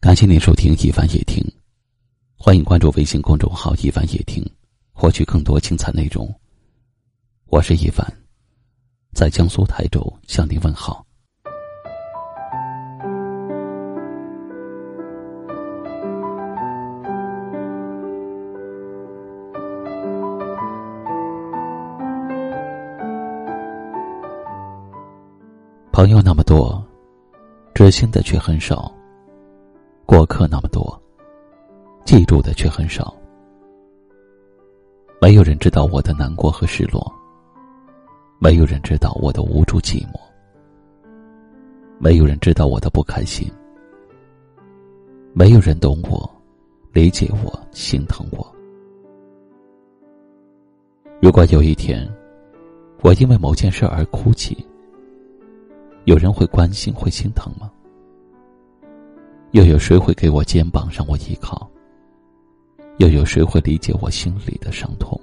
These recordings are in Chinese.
感谢您收听《一凡夜听》，欢迎关注微信公众号“一凡夜听”，获取更多精彩内容。我是一凡，在江苏台州向您问好。朋友那么多，知心的却很少。过客那么多，记住的却很少。没有人知道我的难过和失落，没有人知道我的无助寂寞，没有人知道我的不开心，没有人懂我，理解我，心疼我。如果有一天，我因为某件事而哭泣，有人会关心，会心疼吗？又有谁会给我肩膀让我依靠？又有谁会理解我心里的伤痛？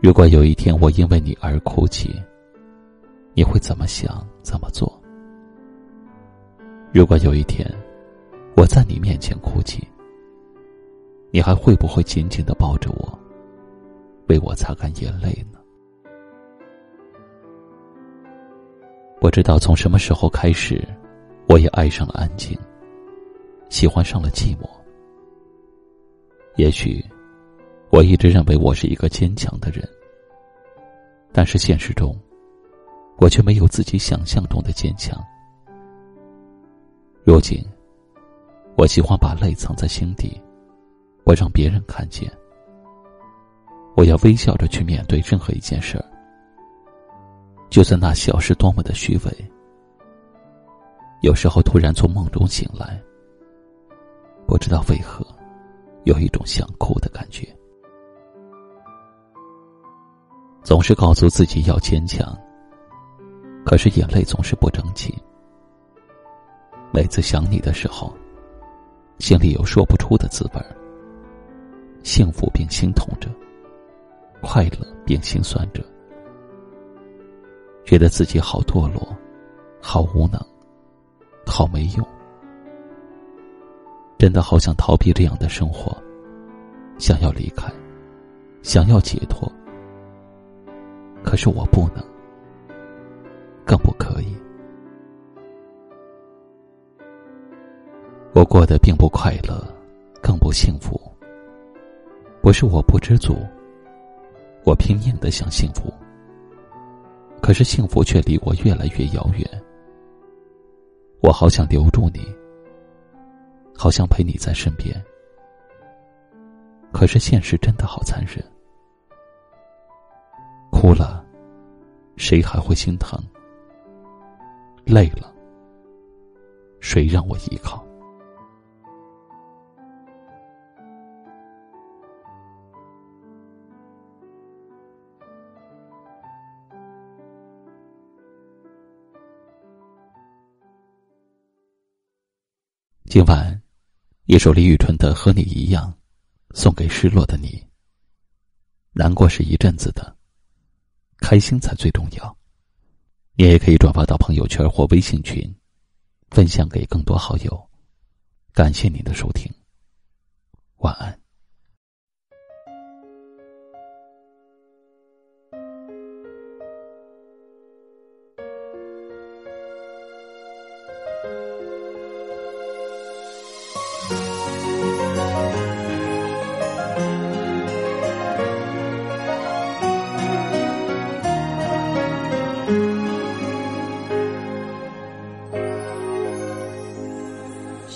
如果有一天我因为你而哭泣，你会怎么想？怎么做？如果有一天我在你面前哭泣，你还会不会紧紧的抱着我，为我擦干眼泪呢？不知道从什么时候开始。我也爱上了安静，喜欢上了寂寞。也许，我一直认为我是一个坚强的人，但是现实中，我却没有自己想象中的坚强。如今，我喜欢把泪藏在心底，不让别人看见。我要微笑着去面对任何一件事儿，就算那小事多么的虚伪。有时候突然从梦中醒来，不知道为何，有一种想哭的感觉。总是告诉自己要坚强，可是眼泪总是不争气。每次想你的时候，心里有说不出的滋味幸福并心痛着，快乐并心酸着，觉得自己好堕落，好无能。好没用，真的好想逃避这样的生活，想要离开，想要解脱，可是我不能，更不可以。我过得并不快乐，更不幸福。不是我不知足，我拼命的想幸福，可是幸福却离我越来越遥远。我好想留住你，好想陪你在身边，可是现实真的好残忍。哭了，谁还会心疼？累了，谁让我依靠？今晚，一首李宇春的《和你一样》，送给失落的你。难过是一阵子的，开心才最重要。你也可以转发到朋友圈或微信群，分享给更多好友。感谢您的收听，晚安。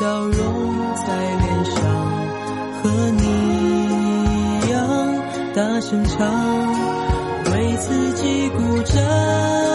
笑容在脸上，和你一样大声唱，为自己鼓掌。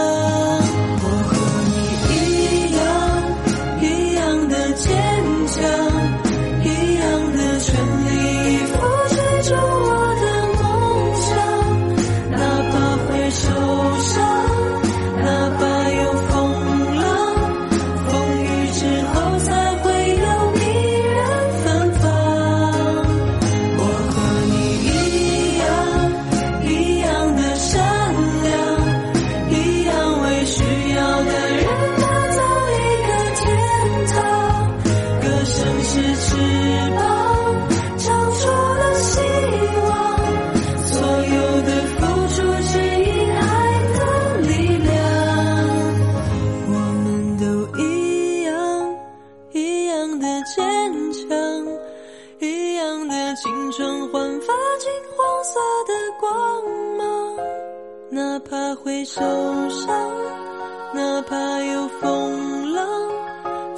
哪怕会受伤，哪怕有风浪，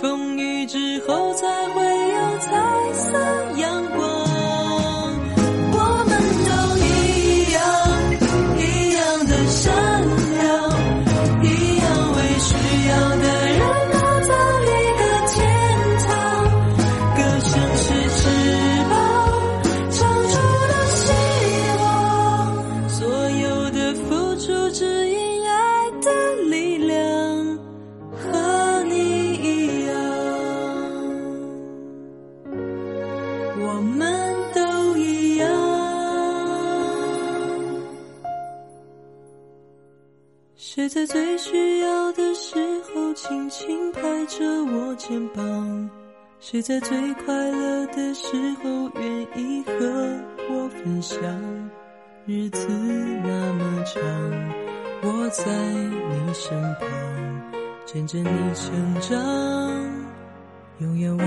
风雨之后才会有彩色在最需要的时候轻轻拍着我肩膀？谁在最快乐的时候愿意和我分享？日子那么长，我在你身旁，见证你成长，永远为